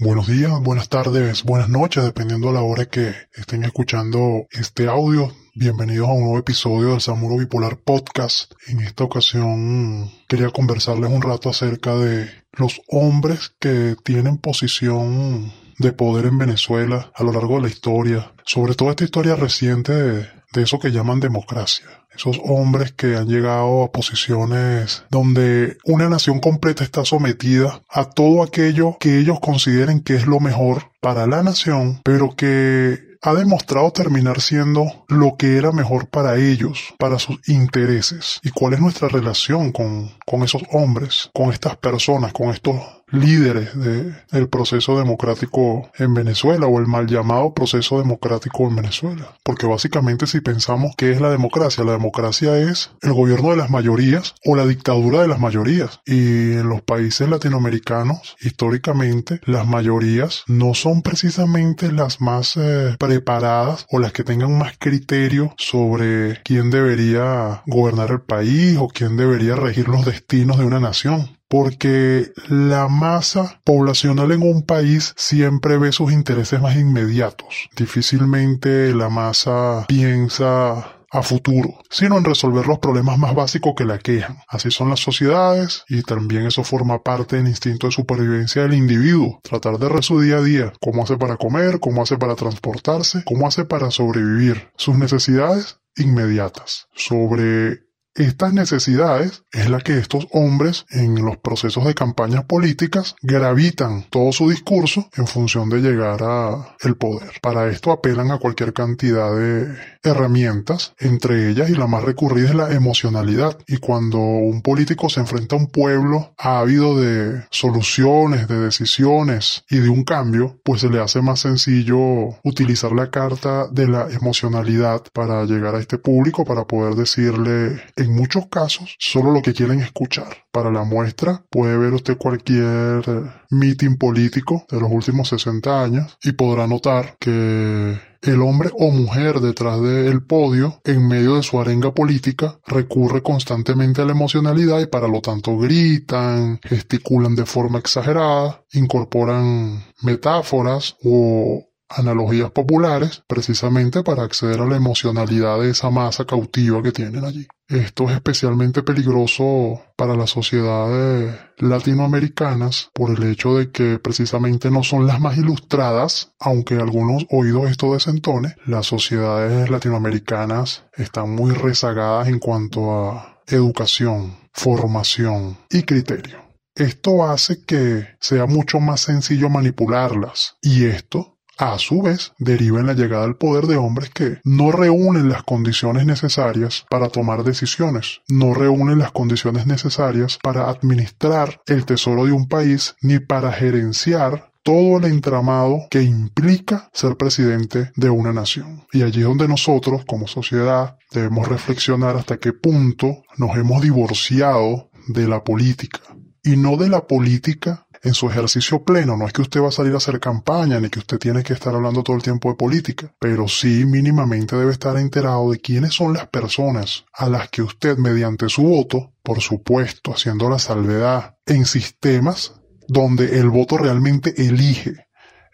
Buenos días, buenas tardes, buenas noches, dependiendo de la hora que estén escuchando este audio. Bienvenidos a un nuevo episodio del Samuro Bipolar Podcast. En esta ocasión quería conversarles un rato acerca de los hombres que tienen posición de poder en Venezuela a lo largo de la historia, sobre todo esta historia reciente de, de eso que llaman democracia esos hombres que han llegado a posiciones donde una nación completa está sometida a todo aquello que ellos consideren que es lo mejor para la nación, pero que ha demostrado terminar siendo lo que era mejor para ellos, para sus intereses. ¿Y cuál es nuestra relación con, con esos hombres, con estas personas, con estos líderes del proceso democrático en Venezuela o el mal llamado proceso democrático en Venezuela. Porque básicamente si pensamos qué es la democracia, la democracia es el gobierno de las mayorías o la dictadura de las mayorías. Y en los países latinoamericanos, históricamente, las mayorías no son precisamente las más eh, preparadas o las que tengan más criterio sobre quién debería gobernar el país o quién debería regir los destinos de una nación porque la masa poblacional en un país siempre ve sus intereses más inmediatos. Difícilmente la masa piensa a futuro, sino en resolver los problemas más básicos que la quejan. Así son las sociedades y también eso forma parte del instinto de supervivencia del individuo. Tratar de ver su día a día, cómo hace para comer, cómo hace para transportarse, cómo hace para sobrevivir. Sus necesidades inmediatas. Sobre estas necesidades es la que estos hombres en los procesos de campañas políticas gravitan todo su discurso en función de llegar a el poder. Para esto apelan a cualquier cantidad de herramientas, entre ellas y la más recurrida es la emocionalidad. Y cuando un político se enfrenta a un pueblo ávido de soluciones, de decisiones y de un cambio, pues se le hace más sencillo utilizar la carta de la emocionalidad para llegar a este público, para poder decirle muchos casos solo lo que quieren escuchar. Para la muestra puede ver usted cualquier eh, meeting político de los últimos 60 años y podrá notar que el hombre o mujer detrás del podio, en medio de su arenga política, recurre constantemente a la emocionalidad y para lo tanto gritan, gesticulan de forma exagerada, incorporan metáforas o analogías populares precisamente para acceder a la emocionalidad de esa masa cautiva que tienen allí. Esto es especialmente peligroso para las sociedades latinoamericanas por el hecho de que precisamente no son las más ilustradas, aunque algunos oídos esto desentone, las sociedades latinoamericanas están muy rezagadas en cuanto a educación, formación y criterio. Esto hace que sea mucho más sencillo manipularlas y esto a su vez deriva en la llegada al poder de hombres que no reúnen las condiciones necesarias para tomar decisiones, no reúnen las condiciones necesarias para administrar el tesoro de un país ni para gerenciar todo el entramado que implica ser presidente de una nación. Y allí es donde nosotros, como sociedad, debemos reflexionar hasta qué punto nos hemos divorciado de la política. Y no de la política en su ejercicio pleno. No es que usted va a salir a hacer campaña, ni que usted tiene que estar hablando todo el tiempo de política, pero sí mínimamente debe estar enterado de quiénes son las personas a las que usted mediante su voto, por supuesto, haciendo la salvedad en sistemas donde el voto realmente elige,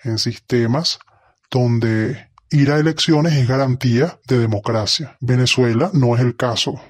en sistemas donde ir a elecciones es garantía de democracia. Venezuela no es el caso.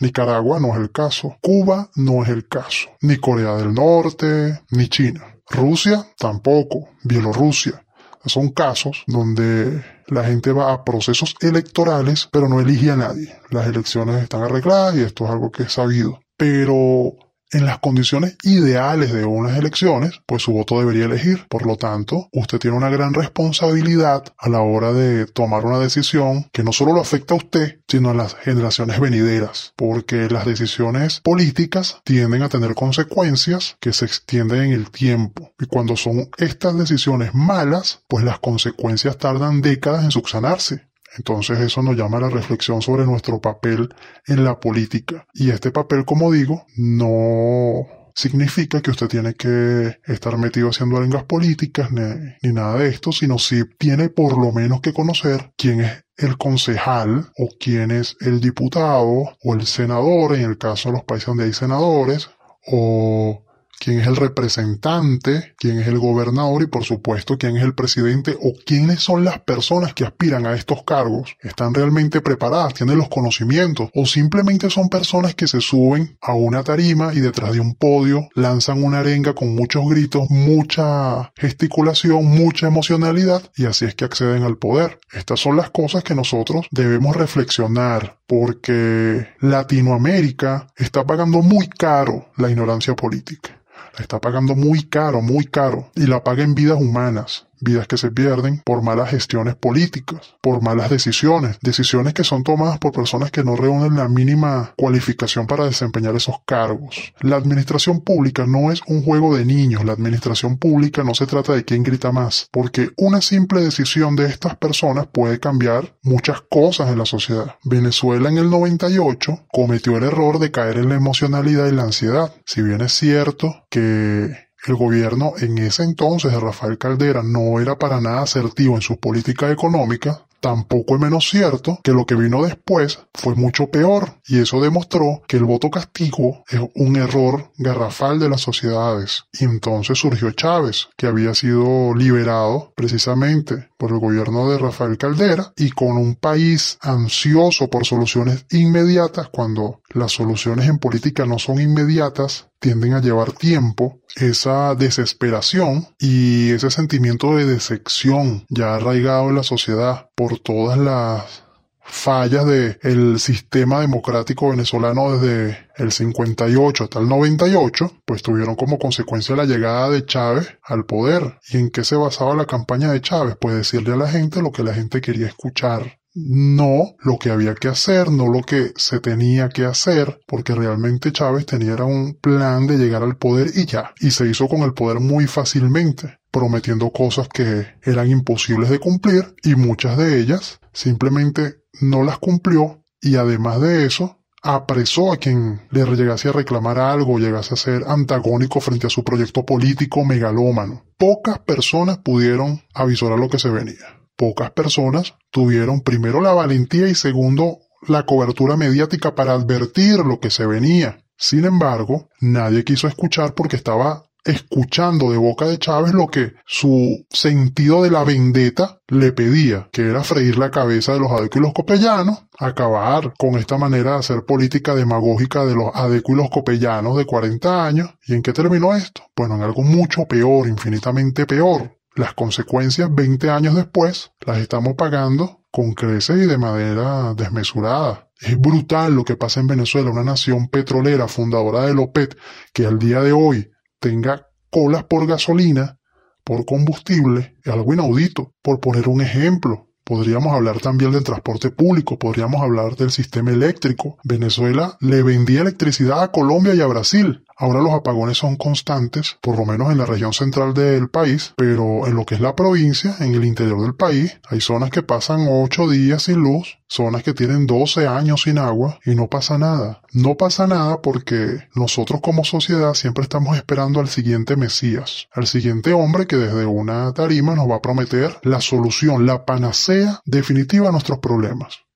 Nicaragua no es el caso. Cuba no es el caso. Ni Corea del Norte, ni China. Rusia tampoco. Bielorrusia. Son casos donde la gente va a procesos electorales, pero no elige a nadie. Las elecciones están arregladas y esto es algo que es sabido. Pero en las condiciones ideales de unas elecciones, pues su voto debería elegir. Por lo tanto, usted tiene una gran responsabilidad a la hora de tomar una decisión que no solo lo afecta a usted, sino a las generaciones venideras, porque las decisiones políticas tienden a tener consecuencias que se extienden en el tiempo. Y cuando son estas decisiones malas, pues las consecuencias tardan décadas en subsanarse. Entonces eso nos llama a la reflexión sobre nuestro papel en la política. Y este papel, como digo, no significa que usted tiene que estar metido haciendo arengas políticas ni, nada de esto, sino si tiene por lo menos que conocer quién es el concejal o quién es el diputado o el senador, en el caso de los países donde hay senadores, o quién es el representante, quién es el gobernador y por supuesto quién es el presidente o quiénes son las personas que aspiran a estos cargos. ¿Están realmente preparadas? ¿Tienen los conocimientos? ¿O simplemente son personas que se suben a una tarima y detrás de un podio lanzan una arenga con muchos gritos, mucha gesticulación, mucha emocionalidad y así es que acceden al poder? Estas son las cosas que nosotros debemos reflexionar porque Latinoamérica está pagando muy caro la ignorancia política está pagando muy caro, muy caro, y la paga en vidas humanas vidas que se pierden por malas gestiones políticas, por malas decisiones, decisiones que son tomadas por personas que no reúnen la mínima cualificación para desempeñar esos cargos. La administración pública no es un juego de niños, la administración pública no se trata de quién grita más, porque una simple decisión de estas personas puede cambiar muchas cosas en la sociedad. Venezuela en el 98 cometió el error de caer en la emocionalidad y la ansiedad. Si bien es cierto que el gobierno en ese entonces de Rafael Caldera no era para nada asertivo en sus políticas económicas, Tampoco es menos cierto que lo que vino después fue mucho peor y eso demostró que el voto castigo es un error garrafal de las sociedades. Y entonces surgió Chávez, que había sido liberado precisamente por el gobierno de Rafael Caldera y con un país ansioso por soluciones inmediatas cuando las soluciones en política no son inmediatas, tienden a llevar tiempo, esa desesperación y ese sentimiento de decepción ya arraigado en la sociedad por todas las fallas del sistema democrático venezolano desde el 58 hasta el 98, pues tuvieron como consecuencia la llegada de Chávez al poder. ¿Y en qué se basaba la campaña de Chávez? Pues decirle a la gente lo que la gente quería escuchar no lo que había que hacer, no lo que se tenía que hacer, porque realmente Chávez tenía un plan de llegar al poder y ya, y se hizo con el poder muy fácilmente, prometiendo cosas que eran imposibles de cumplir y muchas de ellas simplemente no las cumplió y además de eso apresó a quien le llegase a reclamar algo, llegase a ser antagónico frente a su proyecto político megalómano. Pocas personas pudieron avisar a lo que se venía pocas personas tuvieron primero la valentía y segundo la cobertura mediática para advertir lo que se venía. Sin embargo, nadie quiso escuchar porque estaba escuchando de boca de Chávez lo que su sentido de la vendetta le pedía, que era freír la cabeza de los adecuilos copellanos, acabar con esta manera de hacer política demagógica de los adecuilos copellanos de 40 años. ¿Y en qué terminó esto? Bueno, en algo mucho peor, infinitamente peor. Las consecuencias 20 años después las estamos pagando con creces y de manera desmesurada. Es brutal lo que pasa en Venezuela, una nación petrolera fundadora de OPET, que al día de hoy tenga colas por gasolina, por combustible, es algo inaudito. Por poner un ejemplo, Podríamos hablar también del transporte público, podríamos hablar del sistema eléctrico. Venezuela le vendía electricidad a Colombia y a Brasil. Ahora los apagones son constantes, por lo menos en la región central del país, pero en lo que es la provincia, en el interior del país, hay zonas que pasan ocho días sin luz, zonas que tienen 12 años sin agua y no pasa nada. No pasa nada porque nosotros como sociedad siempre estamos esperando al siguiente Mesías, al siguiente hombre que desde una tarima nos va a prometer la solución, la panacea definitiva a nuestros problemas.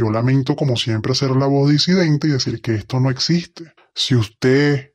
Yo lamento como siempre ser la voz disidente y decir que esto no existe. Si usted,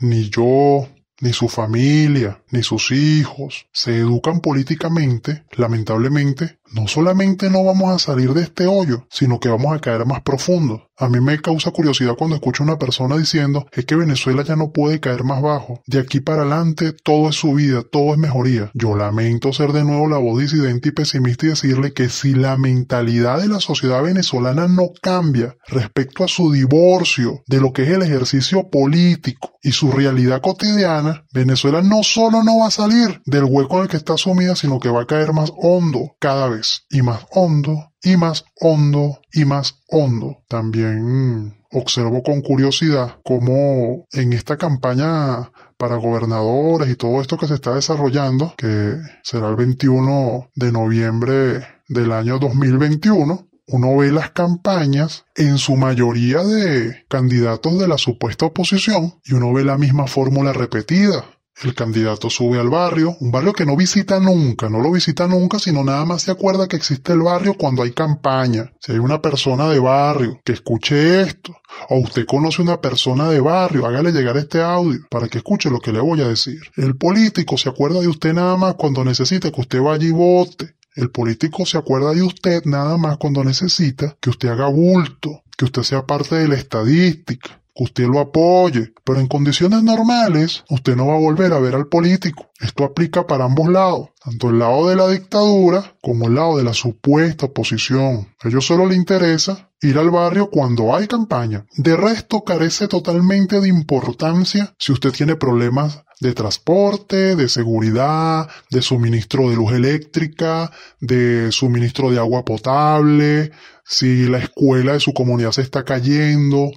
ni yo, ni su familia, ni sus hijos se educan políticamente, lamentablemente, no solamente no vamos a salir de este hoyo, sino que vamos a caer más profundo. A mí me causa curiosidad cuando escucho a una persona diciendo es que Venezuela ya no puede caer más bajo. De aquí para adelante todo es subida, todo es mejoría. Yo lamento ser de nuevo la voz disidente y pesimista y decirle que si la mentalidad de la sociedad venezolana no cambia respecto a su divorcio de lo que es el ejercicio político y su realidad cotidiana, Venezuela no solo no va a salir del hueco en el que está sumida, sino que va a caer más hondo cada vez y más hondo y más hondo y más hondo. También observo con curiosidad cómo en esta campaña para gobernadores y todo esto que se está desarrollando, que será el 21 de noviembre del año 2021, uno ve las campañas en su mayoría de candidatos de la supuesta oposición y uno ve la misma fórmula repetida el candidato sube al barrio, un barrio que no visita nunca, no lo visita nunca, sino nada más se acuerda que existe el barrio cuando hay campaña. Si hay una persona de barrio que escuche esto, o usted conoce una persona de barrio, hágale llegar este audio para que escuche lo que le voy a decir. El político se acuerda de usted nada más cuando necesite que usted vaya y vote. El político se acuerda de usted nada más cuando necesita que usted haga bulto, que usted sea parte de la estadística, usted lo apoye, pero en condiciones normales usted no va a volver a ver al político. Esto aplica para ambos lados, tanto el lado de la dictadura como el lado de la supuesta oposición. A ellos solo le interesa ir al barrio cuando hay campaña. De resto carece totalmente de importancia si usted tiene problemas de transporte, de seguridad, de suministro de luz eléctrica, de suministro de agua potable, si la escuela de su comunidad se está cayendo,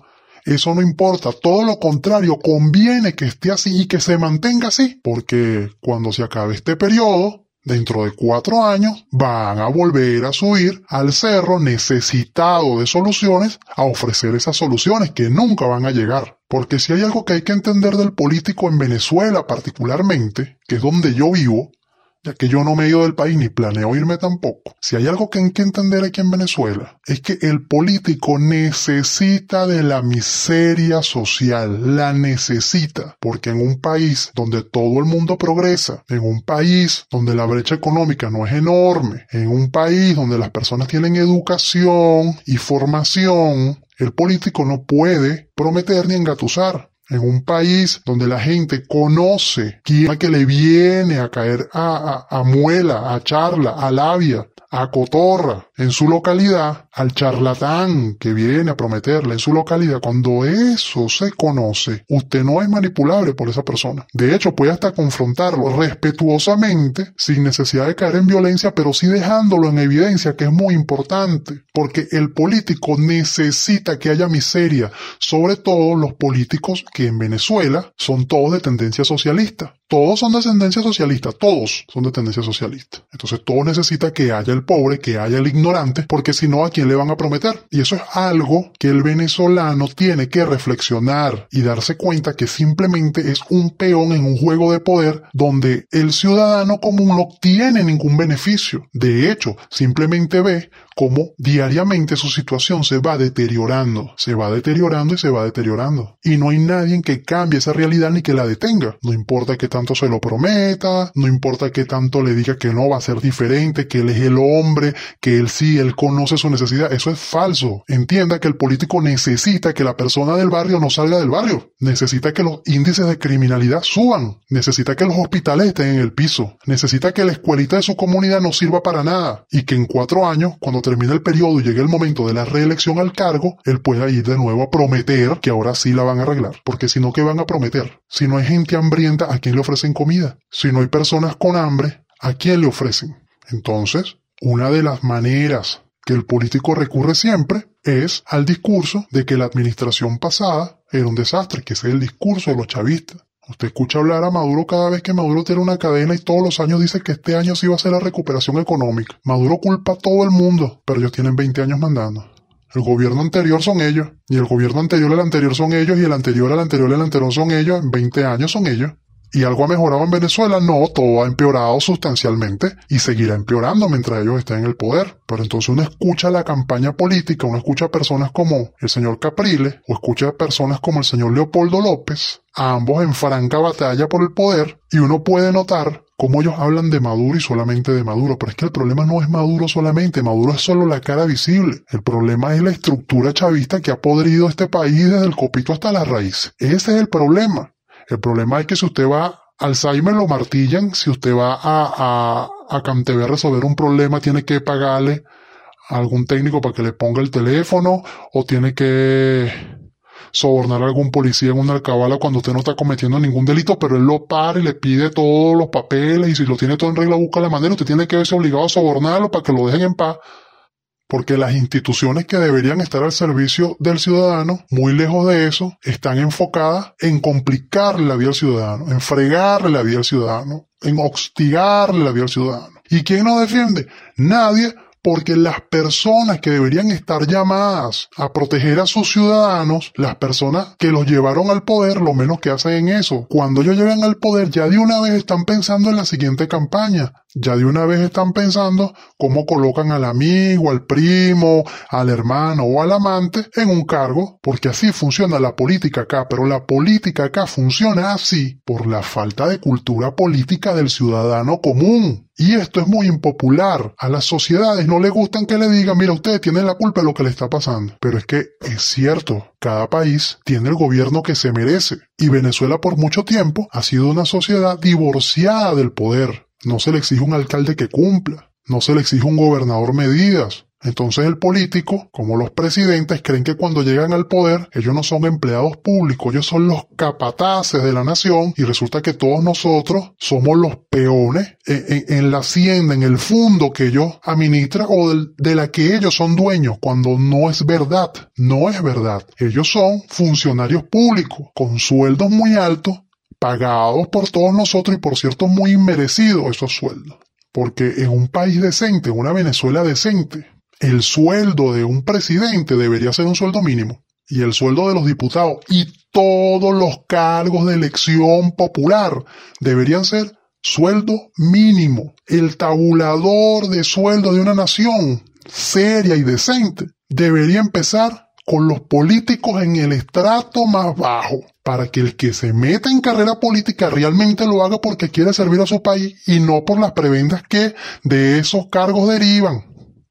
eso no importa, todo lo contrario, conviene que esté así y que se mantenga así, porque cuando se acabe este periodo, dentro de cuatro años, van a volver a subir al cerro necesitado de soluciones a ofrecer esas soluciones que nunca van a llegar. Porque si hay algo que hay que entender del político en Venezuela particularmente, que es donde yo vivo, ya que yo no me he ido del país ni planeo irme tampoco. Si hay algo que hay que entender aquí en Venezuela, es que el político necesita de la miseria social, la necesita, porque en un país donde todo el mundo progresa, en un país donde la brecha económica no es enorme, en un país donde las personas tienen educación y formación, el político no puede prometer ni engatusar en un país donde la gente conoce quién que le viene a caer a, a, a muela, a charla, a labia, a cotorra en su localidad, al charlatán que viene a prometerle en su localidad, cuando eso se conoce, usted no es manipulable por esa persona. De hecho, puede hasta confrontarlo respetuosamente, sin necesidad de caer en violencia, pero sí dejándolo en evidencia, que es muy importante, porque el político necesita que haya miseria, sobre todo los políticos que en Venezuela son todos de tendencia socialista. Todos son de tendencia socialista, todos son de tendencia socialista. Entonces todo necesita que haya el pobre, que haya el ignorante, porque si no, ¿a quién le van a prometer? Y eso es algo que el venezolano tiene que reflexionar y darse cuenta que simplemente es un peón en un juego de poder donde el ciudadano común no tiene ningún beneficio. De hecho, simplemente ve cómo diariamente su situación se va deteriorando, se va deteriorando y se va deteriorando. Y no hay nadie que cambie esa realidad ni que la detenga. No importa que se lo prometa, no importa que tanto le diga que no va a ser diferente, que él es el hombre, que él sí, él conoce su necesidad. Eso es falso. Entienda que el político necesita que la persona del barrio no salga del barrio. Necesita que los índices de criminalidad suban. Necesita que los hospitales estén en el piso. Necesita que la escuelita de su comunidad no sirva para nada. Y que en cuatro años, cuando termine el periodo y llegue el momento de la reelección al cargo, él pueda ir de nuevo a prometer que ahora sí la van a arreglar. Porque si no, ¿qué van a prometer? Si no hay gente hambrienta, ¿a quién le ofrecen comida? Si no hay personas con hambre, ¿a quién le ofrecen? Entonces, una de las maneras que el político recurre siempre es al discurso de que la administración pasada era un desastre, que ese es el discurso de los chavistas. Usted escucha hablar a Maduro cada vez que Maduro tiene una cadena y todos los años dice que este año sí va a ser la recuperación económica. Maduro culpa a todo el mundo, pero ellos tienen 20 años mandando. El gobierno anterior son ellos, y el gobierno anterior al anterior son ellos, y el anterior al anterior al anterior son ellos, en 20 años son ellos. ¿Y algo ha mejorado en Venezuela? No, todo ha empeorado sustancialmente y seguirá empeorando mientras ellos estén en el poder. Pero entonces uno escucha la campaña política, uno escucha a personas como el señor Capriles o escucha a personas como el señor Leopoldo López, ambos en franca batalla por el poder, y uno puede notar cómo ellos hablan de Maduro y solamente de Maduro. Pero es que el problema no es Maduro solamente, Maduro es solo la cara visible. El problema es la estructura chavista que ha podrido este país desde el copito hasta la raíz. Ese es el problema. El problema es que si usted va Alzheimer lo martillan, si usted va a, a, a a resolver un problema, tiene que pagarle a algún técnico para que le ponga el teléfono, o tiene que sobornar a algún policía en una alcabala cuando usted no está cometiendo ningún delito, pero él lo para y le pide todos los papeles, y si lo tiene todo en regla, busca la manera, usted tiene que verse obligado a sobornarlo para que lo dejen en paz porque las instituciones que deberían estar al servicio del ciudadano, muy lejos de eso, están enfocadas en complicarle la vida al ciudadano, en fregarle la vida al ciudadano, en hostigarle la vida al ciudadano. ¿Y quién nos defiende? Nadie, porque las personas que deberían estar llamadas a proteger a sus ciudadanos, las personas que los llevaron al poder, lo menos que hacen en eso. Cuando ellos llegan al poder, ya de una vez están pensando en la siguiente campaña. Ya de una vez están pensando cómo colocan al amigo, al primo, al hermano o al amante en un cargo, porque así funciona la política acá, pero la política acá funciona así por la falta de cultura política del ciudadano común. Y esto es muy impopular. A las sociedades no le gustan que le digan, mira, ustedes tienen la culpa de lo que le está pasando. Pero es que es cierto, cada país tiene el gobierno que se merece. Y Venezuela por mucho tiempo ha sido una sociedad divorciada del poder. No se le exige un alcalde que cumpla. No se le exige un gobernador medidas. Entonces el político, como los presidentes, creen que cuando llegan al poder, ellos no son empleados públicos, ellos son los capataces de la nación y resulta que todos nosotros somos los peones en, la hacienda, en el fondo que ellos administran o de la que ellos son dueños, cuando no es verdad, no es verdad. Ellos son funcionarios públicos con sueldos muy altos, pagados por todos nosotros y por cierto muy inmerecidos esos sueldos. Porque en un país decente, en una Venezuela decente, el sueldo de un presidente debería ser un sueldo mínimo y el sueldo de los diputados y todos los cargos de elección popular deberían ser sueldo mínimo. El tabulador de sueldo de una nación seria y decente debería empezar con los políticos en el estrato más bajo, para que el que se meta en carrera política realmente lo haga porque quiere servir a su país y no por las prebendas que de esos cargos derivan.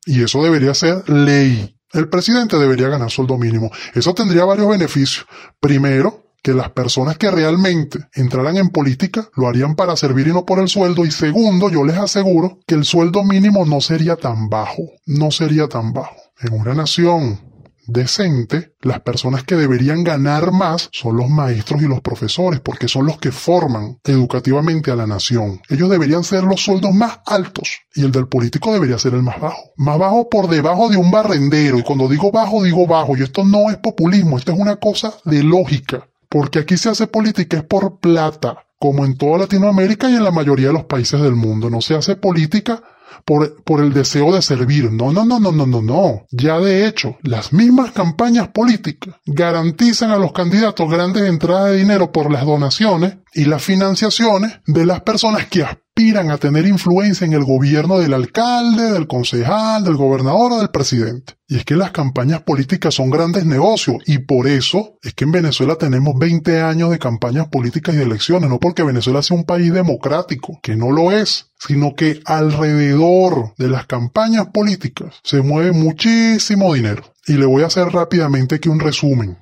Y eso debería ser ley. El presidente debería ganar sueldo mínimo. Eso tendría varios beneficios. Primero, que las personas que realmente entraran en política lo harían para servir y no por el sueldo. Y segundo, yo les aseguro que el sueldo mínimo no sería tan bajo. No sería tan bajo. En una nación decente, las personas que deberían ganar más son los maestros y los profesores, porque son los que forman educativamente a la nación. Ellos deberían ser los sueldos más altos y el del político debería ser el más bajo. Más bajo por debajo de un barrendero. Y cuando digo bajo, digo bajo. Y esto no es populismo, esto es una cosa de lógica. Porque aquí se hace política es por plata, como en toda Latinoamérica y en la mayoría de los países del mundo. No se hace política por, por el deseo de servir. No, no, no, no, no, no, no. Ya de hecho, las mismas campañas políticas garantizan a los candidatos grandes entradas de dinero por las donaciones y las financiaciones de las personas que aspiran a tener influencia en el gobierno del alcalde, del concejal, del gobernador o del presidente. Y es que las campañas políticas son grandes negocios y por eso es que en Venezuela tenemos 20 años de campañas políticas y elecciones, no porque Venezuela sea un país democrático, que no lo es, sino que alrededor de las campañas políticas se mueve muchísimo dinero. Y le voy a hacer rápidamente aquí un resumen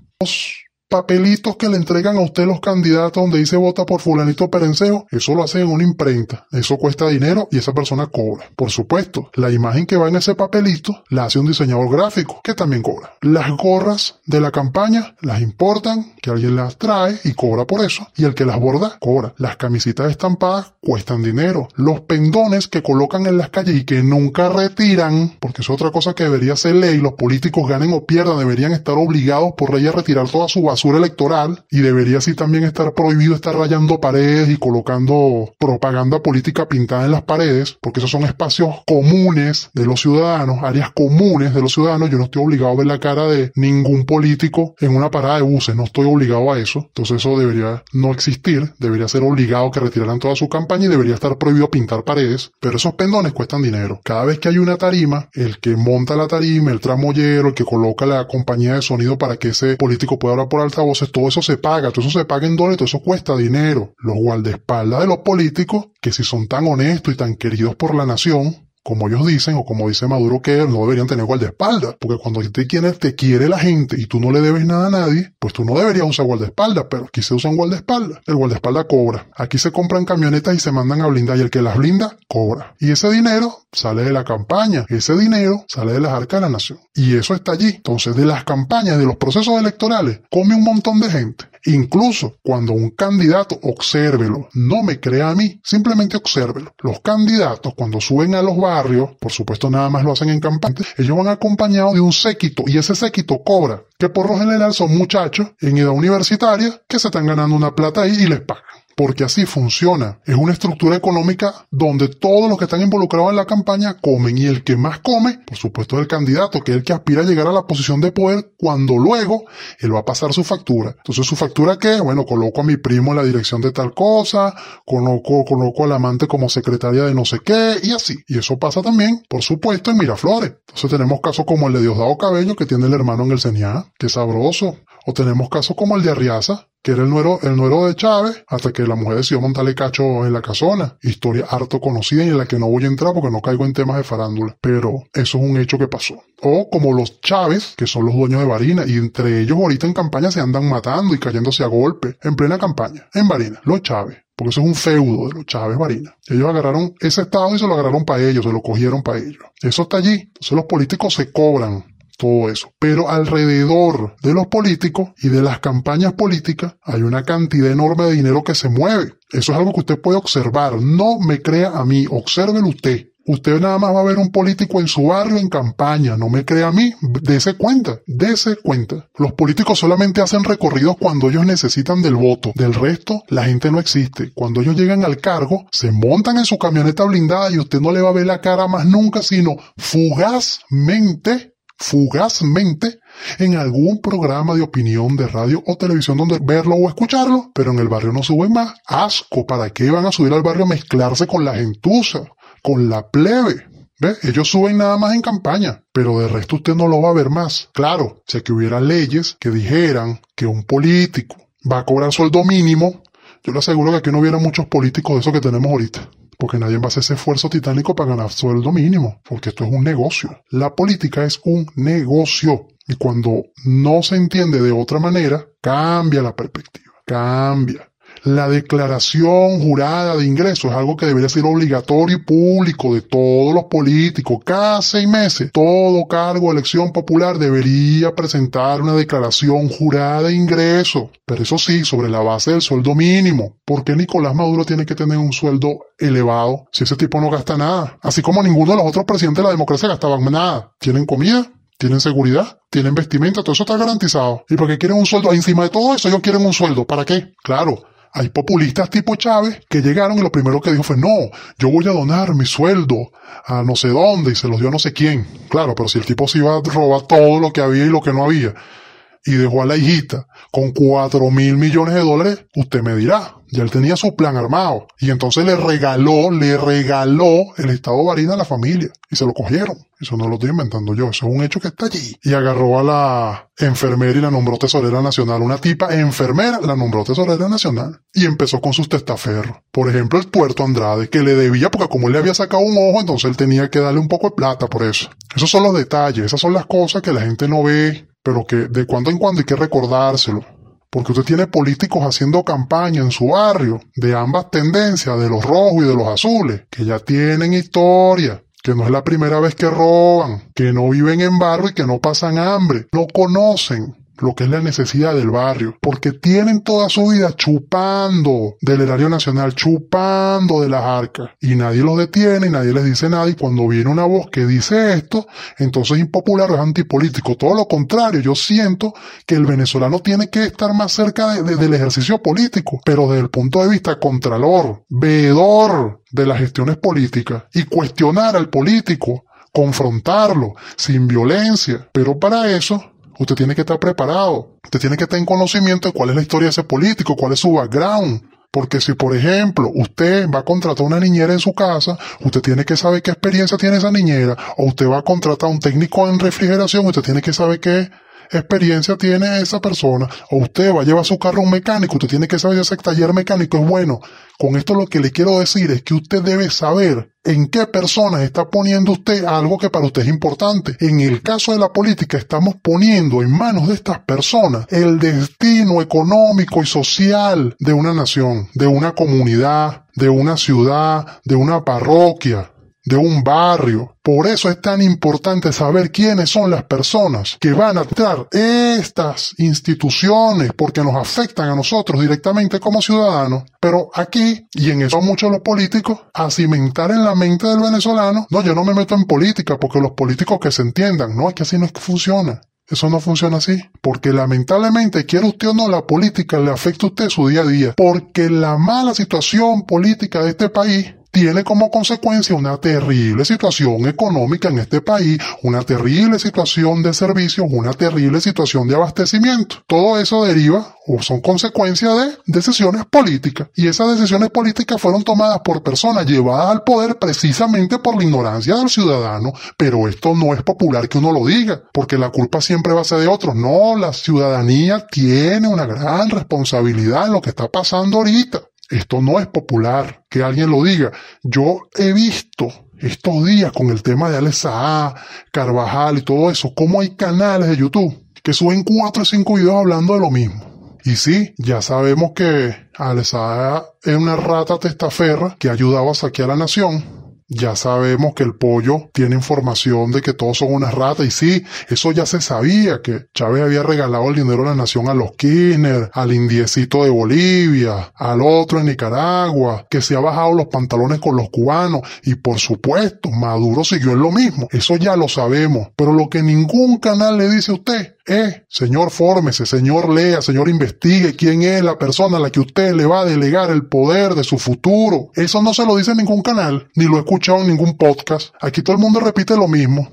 papelitos que le entregan a usted los candidatos donde dice vota por fulanito perencejo, eso lo hacen en una imprenta. Eso cuesta dinero y esa persona cobra. Por supuesto, la imagen que va en ese papelito la hace un diseñador gráfico que también cobra. Las gorras de la campaña las importan, que alguien las trae y cobra por eso. Y el que las borda cobra. Las camisitas estampadas cuestan dinero. Los pendones que colocan en las calles y que nunca retiran, porque es otra cosa que debería ser ley, los políticos ganen o pierdan, deberían estar obligados por ley a retirar toda su electoral y debería así también estar prohibido estar rayando paredes y colocando propaganda política pintada en las paredes, porque esos son espacios comunes de los ciudadanos, áreas comunes de los ciudadanos. Yo no estoy obligado a ver la cara de ningún político en una parada de buses, no estoy obligado a eso. Entonces eso debería no existir, debería ser obligado que retiraran toda su campaña y debería estar prohibido pintar paredes, pero esos pendones cuestan dinero. Cada vez que hay una tarima, el que monta la tarima, el tramoyero, el que coloca la compañía de sonido para que ese político pueda hablar por altavoces, todo eso se paga, todo eso se paga en dólares, todo eso cuesta dinero. Los guardaespaldas de los políticos, que si son tan honestos y tan queridos por la nación, como ellos dicen, o como dice Maduro que no deberían tener guardaespaldas, porque cuando te quiere, te quiere la gente y tú no le debes nada a nadie, pues tú no deberías usar guardaespaldas, pero aquí se usan guardaespaldas. El guardaespaldas cobra. Aquí se compran camionetas y se mandan a blindar y el que las blinda cobra. Y ese dinero sale de la campaña, ese dinero sale de las arcas de la nación. Y eso está allí. Entonces, de las campañas, de los procesos electorales, come un montón de gente. Incluso cuando un candidato, obsérvelo, no me crea a mí, simplemente obsérvelo. Los candidatos cuando suben a los barrios, por supuesto nada más lo hacen en campaña, ellos van acompañados de un séquito y ese séquito cobra, que por lo general son muchachos en edad universitaria que se están ganando una plata ahí y les pagan porque así funciona. Es una estructura económica donde todos los que están involucrados en la campaña comen y el que más come, por supuesto, es el candidato, que es el que aspira a llegar a la posición de poder cuando luego él va a pasar su factura. Entonces su factura qué? Bueno, coloco a mi primo en la dirección de tal cosa, coloco, coloco al amante como secretaria de no sé qué y así. Y eso pasa también, por supuesto, en Miraflores. Entonces tenemos casos como el de Diosdado Cabello que tiene el hermano en el CNA, que sabroso. O tenemos casos como el de Arriaza, que era el nuero, el nuero de Chávez, hasta que la mujer decidió montarle cacho en la casona. Historia harto conocida y en la que no voy a entrar porque no caigo en temas de farándula. Pero eso es un hecho que pasó. O como los Chávez, que son los dueños de Varina, y entre ellos ahorita en campaña se andan matando y cayéndose a golpe, en plena campaña, en Varina, los Chávez. Porque eso es un feudo de los Chávez Varina. Ellos agarraron ese estado y se lo agarraron para ellos, se lo cogieron para ellos. Eso está allí. Entonces los políticos se cobran todo eso. Pero alrededor de los políticos y de las campañas políticas hay una cantidad enorme de dinero que se mueve. Eso es algo que usted puede observar. No me crea a mí, obsérvelo usted. Usted nada más va a ver un político en su barrio en campaña, no me crea a mí, dése cuenta, dése cuenta. Los políticos solamente hacen recorridos cuando ellos necesitan del voto, del resto la gente no existe. Cuando ellos llegan al cargo, se montan en su camioneta blindada y usted no le va a ver la cara más nunca, sino fugazmente fugazmente en algún programa de opinión de radio o televisión donde verlo o escucharlo, pero en el barrio no suben más. Asco, ¿para qué van a subir al barrio a mezclarse con la gentuza, con la plebe? ¿Ve? Ellos suben nada más en campaña, pero de resto usted no lo va a ver más. Claro, si que hubiera leyes que dijeran que un político va a cobrar sueldo mínimo, yo le aseguro que aquí no hubiera muchos políticos de esos que tenemos ahorita porque nadie va a hacer ese esfuerzo titánico para ganar sueldo mínimo, porque esto es un negocio. La política es un negocio y cuando no se entiende de otra manera, cambia la perspectiva, cambia. La declaración jurada de ingresos es algo que debería ser obligatorio y público de todos los políticos. Cada seis meses, todo cargo de elección popular debería presentar una declaración jurada de ingresos. Pero eso sí, sobre la base del sueldo mínimo. ¿Por qué Nicolás Maduro tiene que tener un sueldo elevado si ese tipo no gasta nada? Así como ninguno de los otros presidentes de la democracia gastaban nada. ¿Tienen comida? tienen seguridad, tienen vestimenta, todo eso está garantizado. ¿Y por qué quieren un sueldo? Encima de todo eso, ellos quieren un sueldo. ¿Para qué? Claro, hay populistas tipo Chávez que llegaron y lo primero que dijo fue, no, yo voy a donar mi sueldo a no sé dónde y se los dio a no sé quién. Claro, pero si el tipo se iba a robar todo lo que había y lo que no había y dejó a la hijita con cuatro mil millones de dólares, usted me dirá, ya él tenía su plan armado. Y entonces le regaló, le regaló el Estado Varina a la familia. Y se lo cogieron. Eso no lo estoy inventando yo, eso es un hecho que está allí. Y agarró a la enfermera y la nombró tesorera nacional. Una tipa enfermera la nombró tesorera nacional. Y empezó con sus testaferros. Por ejemplo, el Puerto Andrade, que le debía, porque como él le había sacado un ojo, entonces él tenía que darle un poco de plata por eso. Esos son los detalles, esas son las cosas que la gente no ve, pero que de cuando en cuando hay que recordárselo. Porque usted tiene políticos haciendo campaña en su barrio de ambas tendencias, de los rojos y de los azules, que ya tienen historia, que no es la primera vez que roban, que no viven en barrio y que no pasan hambre, no conocen lo que es la necesidad del barrio, porque tienen toda su vida chupando del erario nacional, chupando de las arcas, y nadie los detiene, y nadie les dice nada, y cuando viene una voz que dice esto, entonces es impopular o es antipolítico. Todo lo contrario, yo siento que el venezolano tiene que estar más cerca del ejercicio político, pero desde el punto de vista contralor, veedor de las gestiones políticas, y cuestionar al político, confrontarlo, sin violencia, pero para eso Usted tiene que estar preparado. Usted tiene que tener conocimiento de cuál es la historia de ese político, cuál es su background. Porque si, por ejemplo, usted va a contratar una niñera en su casa, usted tiene que saber qué experiencia tiene esa niñera. O usted va a contratar a un técnico en refrigeración, usted tiene que saber qué experiencia tiene esa persona, o usted va a llevar su carro a un mecánico, usted tiene que saber si ese taller mecánico es bueno. Con esto lo que le quiero decir es que usted debe saber en qué personas está poniendo usted algo que para usted es importante. En el caso de la política estamos poniendo en manos de estas personas el destino económico y social de una nación, de una comunidad, de una ciudad, de una parroquia de un barrio. Por eso es tan importante saber quiénes son las personas que van a tratar estas instituciones porque nos afectan a nosotros directamente como ciudadanos. Pero aquí, y en eso muchos los políticos, a cimentar en la mente del venezolano, no, yo no me meto en política porque los políticos que se entiendan, no, es que así no es que funciona. Eso no funciona así. Porque lamentablemente, quiere usted o no, la política le afecta a usted su día a día. Porque la mala situación política de este país tiene como consecuencia una terrible situación económica en este país, una terrible situación de servicios, una terrible situación de abastecimiento. Todo eso deriva o son consecuencia de decisiones políticas. Y esas decisiones políticas fueron tomadas por personas llevadas al poder precisamente por la ignorancia del ciudadano. Pero esto no es popular que uno lo diga, porque la culpa siempre va a ser de otros. No, la ciudadanía tiene una gran responsabilidad en lo que está pasando ahorita. Esto no es popular, que alguien lo diga. Yo he visto estos días con el tema de Alexa Carvajal y todo eso, cómo hay canales de YouTube que suben cuatro o cinco videos hablando de lo mismo. Y sí, ya sabemos que Alexa es una rata testaferra que ha ayudado a saquear a la nación, ya sabemos que el pollo tiene información de que todos son unas ratas y sí, eso ya se sabía, que Chávez había regalado el dinero de la nación a los Kirchner, al indiecito de Bolivia, al otro en Nicaragua, que se ha bajado los pantalones con los cubanos y por supuesto Maduro siguió en lo mismo, eso ya lo sabemos, pero lo que ningún canal le dice a usted eh, señor, fórmese, señor, lea, señor, investigue quién es la persona a la que usted le va a delegar el poder de su futuro. Eso no se lo dice en ningún canal, ni lo he escuchado en ningún podcast. Aquí todo el mundo repite lo mismo.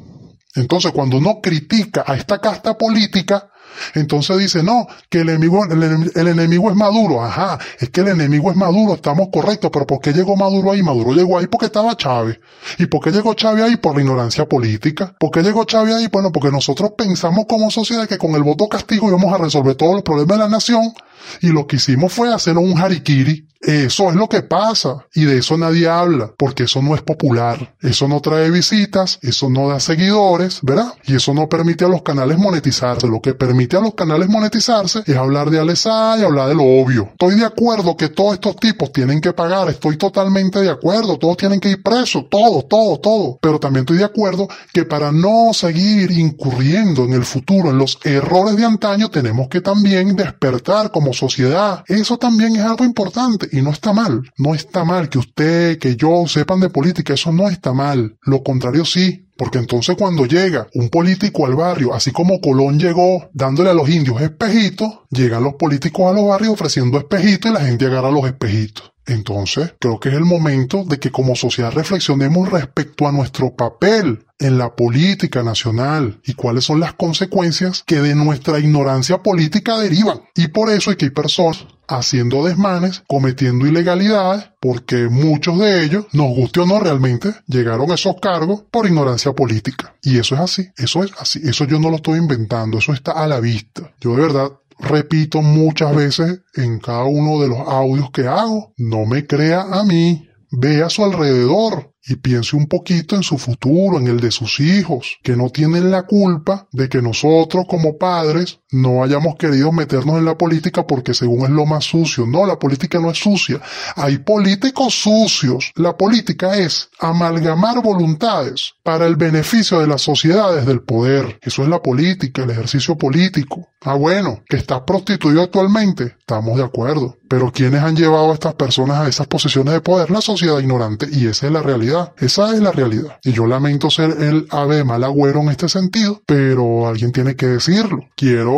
Entonces, cuando uno critica a esta casta política, entonces dice, no, que el enemigo, el, enemigo es Maduro. Ajá, es que el enemigo es Maduro, estamos correctos, pero ¿por qué llegó Maduro ahí? Maduro llegó ahí porque estaba Chávez. ¿Y por qué llegó Chávez ahí? Por la ignorancia política. ¿Por qué llegó Chávez ahí? Bueno, porque nosotros pensamos como sociedad que con el voto castigo íbamos a resolver todos los problemas de la nación y lo que hicimos fue hacer un harikiri. Eso es lo que pasa y de eso nadie habla porque eso no es popular. Eso no trae visitas, eso no da seguidores, ¿verdad? Y eso no permite a los canales monetizarse. Lo que permite a los canales monetizarse es hablar de Alesa y hablar de lo obvio. Estoy de acuerdo que todos estos tipos tienen que pagar, estoy totalmente de acuerdo, todos tienen que ir presos, todos, todos, todos. Pero también estoy de acuerdo que para no seguir incurriendo en el futuro en los errores de antaño tenemos que también despertar como sociedad. Eso también es algo importante y no está mal. No está mal que usted, que yo sepan de política, eso no está mal. Lo contrario sí, porque entonces cuando llega un político al barrio, así como Colón llegó dándole a los indios espejitos, llegan los políticos a los barrios ofreciendo espejitos y la gente agarra los espejitos. Entonces, creo que es el momento de que como sociedad reflexionemos respecto a nuestro papel en la política nacional y cuáles son las consecuencias que de nuestra ignorancia política derivan. Y por eso es que hay personas haciendo desmanes, cometiendo ilegalidades, porque muchos de ellos, nos guste o no realmente, llegaron a esos cargos por ignorancia política. Y eso es así, eso es así, eso yo no lo estoy inventando, eso está a la vista. Yo de verdad repito muchas veces en cada uno de los audios que hago, no me crea a mí, ve a su alrededor, y piense un poquito en su futuro, en el de sus hijos, que no tienen la culpa de que nosotros como padres no hayamos querido meternos en la política porque según es lo más sucio. No, la política no es sucia. Hay políticos sucios. La política es amalgamar voluntades para el beneficio de las sociedades del poder. Eso es la política, el ejercicio político. Ah, bueno, que está prostituido actualmente. Estamos de acuerdo. Pero ¿quiénes han llevado a estas personas a esas posiciones de poder? La sociedad ignorante. Y esa es la realidad. Esa es la realidad. Y yo lamento ser el ave mal agüero en este sentido, pero alguien tiene que decirlo. Quiero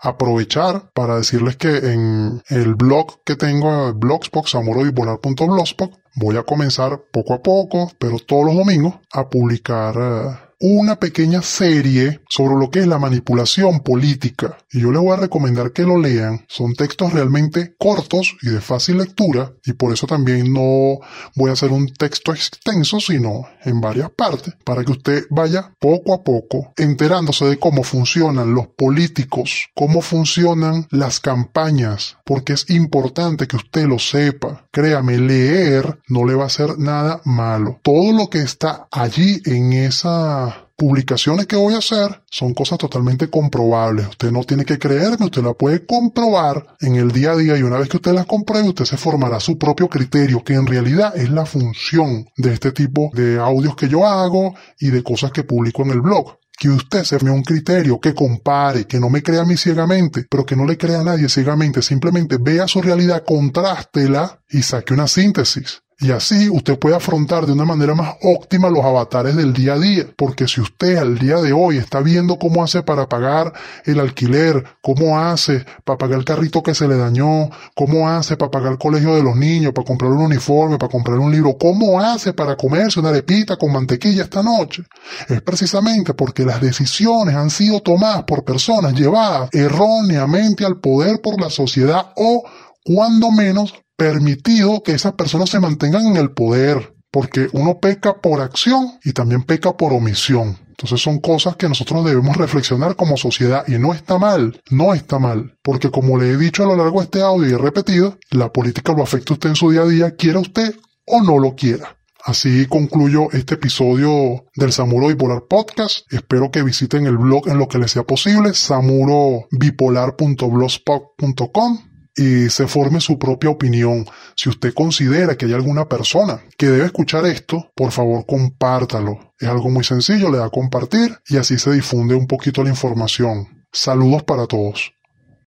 aprovechar para decirles que en el blog que tengo, blogspot, amorobipolar.blogspot, voy a comenzar poco a poco, pero todos los domingos, a publicar eh, una pequeña serie sobre lo que es la manipulación política. Y yo les voy a recomendar que lo lean. Son textos realmente cortos y de fácil lectura. Y por eso también no voy a hacer un texto extenso, sino en varias partes, para que usted vaya poco a poco enterándose de cómo funcionan los políticos, cómo funcionan las campañas, porque es importante que usted lo sepa. Créame, leer no le va a hacer nada malo. Todo lo que está allí en esa publicaciones que voy a hacer son cosas totalmente comprobables. Usted no tiene que creerme, usted la puede comprobar en el día a día y una vez que usted las compruebe, usted se formará su propio criterio, que en realidad es la función de este tipo de audios que yo hago y de cosas que publico en el blog que usted se me un criterio, que compare, que no me crea a mí ciegamente, pero que no le crea a nadie ciegamente, simplemente vea su realidad, contrástela y saque una síntesis. Y así usted puede afrontar de una manera más óptima los avatares del día a día. Porque si usted al día de hoy está viendo cómo hace para pagar el alquiler, cómo hace para pagar el carrito que se le dañó, cómo hace para pagar el colegio de los niños, para comprar un uniforme, para comprar un libro, cómo hace para comerse una arepita con mantequilla esta noche, es precisamente porque las decisiones han sido tomadas por personas llevadas erróneamente al poder por la sociedad o cuando menos permitido que esas personas se mantengan en el poder, porque uno peca por acción y también peca por omisión. Entonces son cosas que nosotros debemos reflexionar como sociedad y no está mal, no está mal, porque como le he dicho a lo largo de este audio y he repetido, la política lo afecta a usted en su día a día, quiera usted o no lo quiera. Así concluyo este episodio del Samuro Bipolar Podcast. Espero que visiten el blog en lo que les sea posible, samurobipolar.blogspot.com y se forme su propia opinión. Si usted considera que hay alguna persona que debe escuchar esto, por favor compártalo. Es algo muy sencillo, le da a compartir y así se difunde un poquito la información. Saludos para todos.